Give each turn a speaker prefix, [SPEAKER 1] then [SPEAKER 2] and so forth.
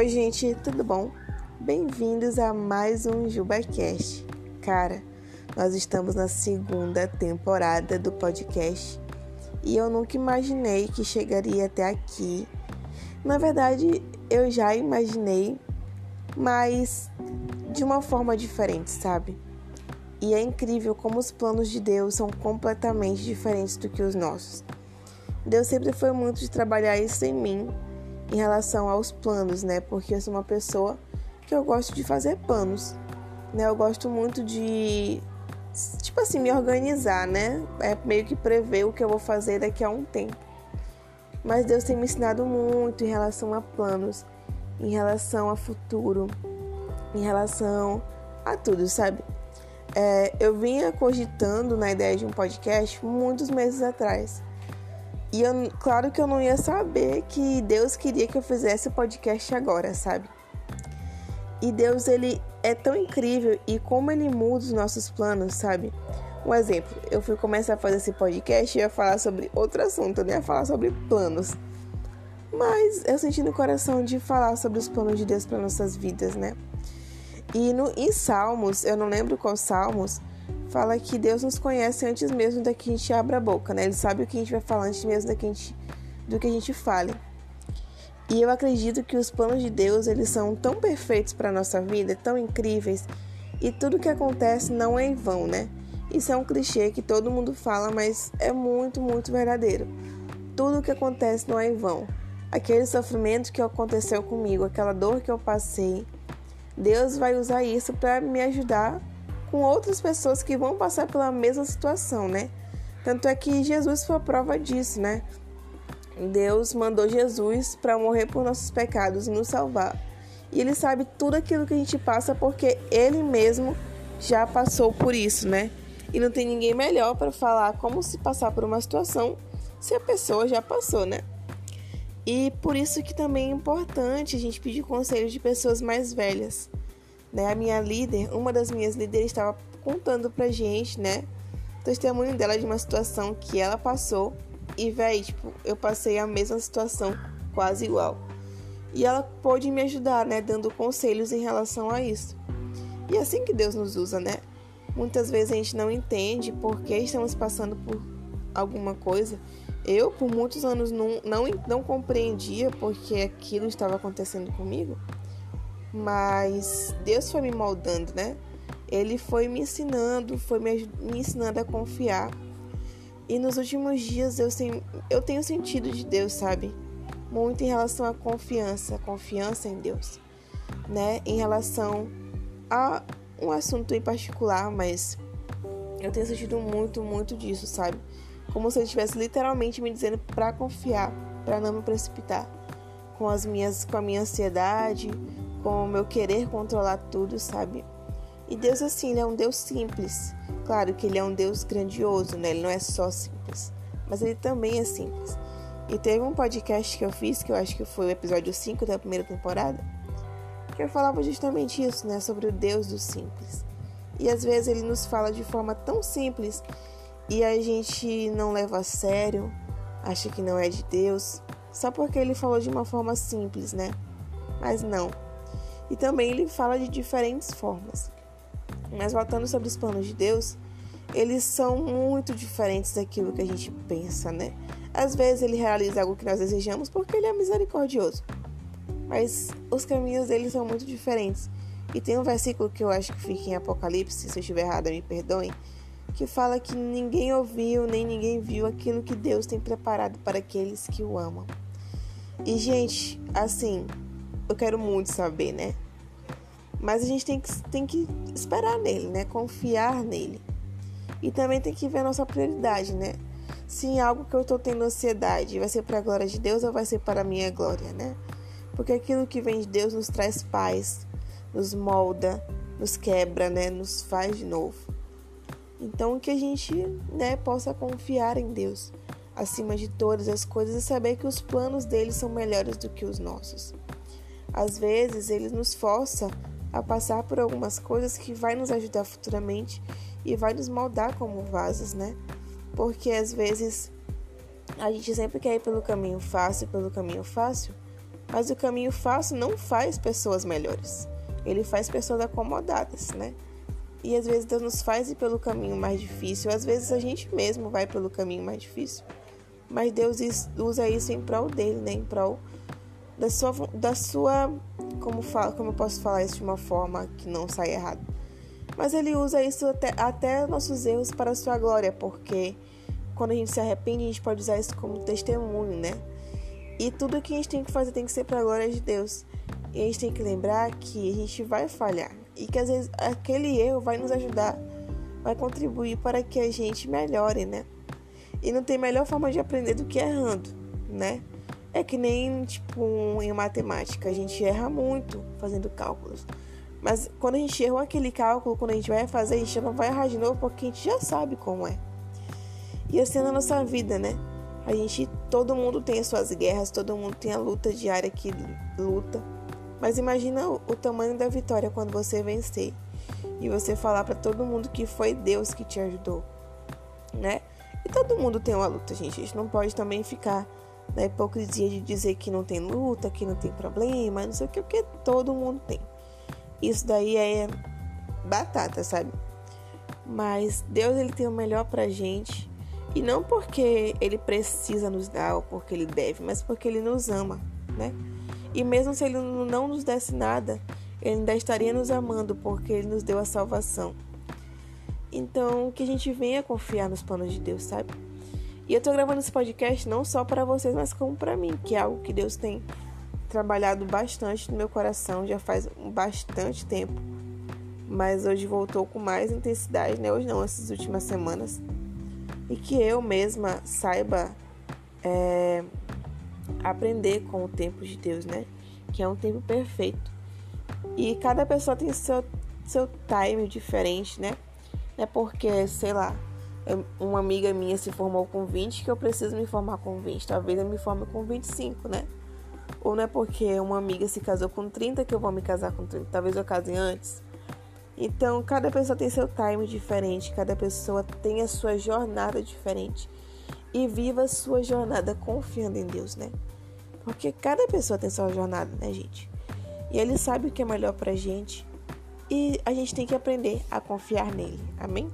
[SPEAKER 1] Oi, gente, tudo bom? Bem-vindos a mais um JubaCast. Cara, nós estamos na segunda temporada do podcast e eu nunca imaginei que chegaria até aqui. Na verdade, eu já imaginei, mas de uma forma diferente, sabe? E é incrível como os planos de Deus são completamente diferentes do que os nossos. Deus sempre foi muito de trabalhar isso em mim em relação aos planos, né? Porque eu sou uma pessoa que eu gosto de fazer planos, né? Eu gosto muito de tipo assim, me organizar, né? É meio que prever o que eu vou fazer daqui a um tempo. Mas Deus tem me ensinado muito em relação a planos, em relação a futuro, em relação a tudo, sabe? É, eu vinha cogitando na ideia de um podcast muitos meses atrás. E eu, claro que eu não ia saber que Deus queria que eu fizesse o podcast agora, sabe? E Deus, ele é tão incrível e como ele muda os nossos planos, sabe? Um exemplo, eu fui começar a fazer esse podcast e ia falar sobre outro assunto, eu ia falar sobre planos. Mas eu senti no coração de falar sobre os planos de Deus para nossas vidas, né? E no, em Salmos, eu não lembro qual Salmos, fala que Deus nos conhece antes mesmo da que a gente abra a boca, né? Ele sabe o que a gente vai falar antes mesmo da que a gente, do que a gente fale. E eu acredito que os planos de Deus, eles são tão perfeitos para nossa vida, tão incríveis, e tudo que acontece não é em vão, né? Isso é um clichê que todo mundo fala, mas é muito, muito verdadeiro. Tudo que acontece não é em vão. Aquele sofrimento que aconteceu comigo, aquela dor que eu passei, Deus vai usar isso para me ajudar com outras pessoas que vão passar pela mesma situação, né? Tanto é que Jesus foi a prova disso, né? Deus mandou Jesus para morrer por nossos pecados e nos salvar. E ele sabe tudo aquilo que a gente passa porque ele mesmo já passou por isso, né? E não tem ninguém melhor para falar como se passar por uma situação se a pessoa já passou, né? E por isso que também é importante a gente pedir conselhos de pessoas mais velhas. Né? A minha líder, uma das minhas líderes, estava contando pra gente, né? Testemunho dela de uma situação que ela passou. E, véi, tipo, eu passei a mesma situação, quase igual. E ela pôde me ajudar, né? Dando conselhos em relação a isso. E é assim que Deus nos usa, né? Muitas vezes a gente não entende por que estamos passando por alguma coisa. Eu, por muitos anos, não, não, não compreendia porque aquilo estava acontecendo comigo. Mas Deus foi me moldando, né? Ele foi me ensinando, foi me, ensinando a confiar. E nos últimos dias eu, sem, eu tenho sentido de Deus, sabe? Muito em relação à confiança, confiança em Deus, né? Em relação a um assunto em particular, mas eu tenho sentido muito, muito disso, sabe? Como se ele estivesse literalmente me dizendo para confiar, para não me precipitar com as minhas com a minha ansiedade, com o meu querer controlar tudo, sabe? E Deus, assim, ele é um Deus simples. Claro que ele é um Deus grandioso, né? Ele não é só simples, mas ele também é simples. E teve um podcast que eu fiz, que eu acho que foi o episódio 5 da primeira temporada, que eu falava justamente isso, né? Sobre o Deus do simples. E às vezes ele nos fala de forma tão simples e a gente não leva a sério, acha que não é de Deus, só porque ele falou de uma forma simples, né? Mas não. E também ele fala de diferentes formas. Mas voltando sobre os planos de Deus, eles são muito diferentes daquilo que a gente pensa, né? Às vezes ele realiza algo que nós desejamos porque ele é misericordioso. Mas os caminhos dele são muito diferentes. E tem um versículo que eu acho que fica em Apocalipse, se eu estiver errada, me perdoem, que fala que ninguém ouviu nem ninguém viu aquilo que Deus tem preparado para aqueles que o amam. E, gente, assim, eu quero muito saber, né? Mas a gente tem que, tem que esperar nele, né? Confiar nele. E também tem que ver a nossa prioridade, né? Se em algo que eu tô tendo ansiedade vai ser para a glória de Deus ou vai ser para a minha glória, né? Porque aquilo que vem de Deus nos traz paz, nos molda, nos quebra, né? Nos faz de novo. Então que a gente, né, possa confiar em Deus acima de todas as coisas e saber que os planos dele são melhores do que os nossos. Às vezes, ele nos força a passar por algumas coisas que vai nos ajudar futuramente e vai nos moldar como vasos, né? Porque às vezes a gente sempre quer ir pelo caminho fácil, pelo caminho fácil, Mas o caminho fácil não faz pessoas melhores. Ele faz pessoas acomodadas, né? E às vezes Deus nos faz ir pelo caminho mais difícil, às vezes a gente mesmo vai pelo caminho mais difícil. Mas Deus usa isso em prol dele, né? Em prol da sua, da sua como, fala, como eu posso falar isso de uma forma que não saia errado. Mas ele usa isso até, até nossos erros para a sua glória, porque quando a gente se arrepende, a gente pode usar isso como testemunho, né? E tudo que a gente tem que fazer tem que ser para a glória de Deus. E a gente tem que lembrar que a gente vai falhar e que às vezes aquele erro vai nos ajudar, vai contribuir para que a gente melhore, né? E não tem melhor forma de aprender do que errando, né? É que nem tipo em matemática, a gente erra muito fazendo cálculos. Mas quando a gente errou aquele cálculo, quando a gente vai fazer, a gente não vai errar de novo porque a gente já sabe como é. E assim é na nossa vida, né? A gente, todo mundo tem as suas guerras, todo mundo tem a luta diária que luta. Mas imagina o, o tamanho da vitória quando você vencer e você falar para todo mundo que foi Deus que te ajudou, né? E todo mundo tem uma luta, gente. A gente não pode também ficar na hipocrisia de dizer que não tem luta, que não tem problema, não sei o que, porque todo mundo tem. Isso daí é batata, sabe? Mas Deus ele tem o melhor pra gente. E não porque ele precisa nos dar ou porque ele deve, mas porque ele nos ama, né? E mesmo se ele não nos desse nada, ele ainda estaria nos amando porque ele nos deu a salvação. Então, que a gente venha confiar nos planos de Deus, sabe? E eu tô gravando esse podcast não só para vocês, mas como para mim, que é algo que Deus tem trabalhado bastante no meu coração já faz bastante tempo. Mas hoje voltou com mais intensidade, né? Hoje não, essas últimas semanas. E que eu mesma saiba é, aprender com o tempo de Deus, né? Que é um tempo perfeito. E cada pessoa tem seu, seu time diferente, né? É porque, sei lá, uma amiga minha se formou com 20 que eu preciso me formar com 20. Talvez eu me forme com 25, né? Ou não é porque uma amiga se casou com 30 que eu vou me casar com 30. Talvez eu case antes. Então, cada pessoa tem seu time diferente, cada pessoa tem a sua jornada diferente. E viva a sua jornada confiando em Deus, né? Porque cada pessoa tem sua jornada, né, gente? E Ele sabe o que é melhor pra gente. E a gente tem que aprender a confiar nele. Amém?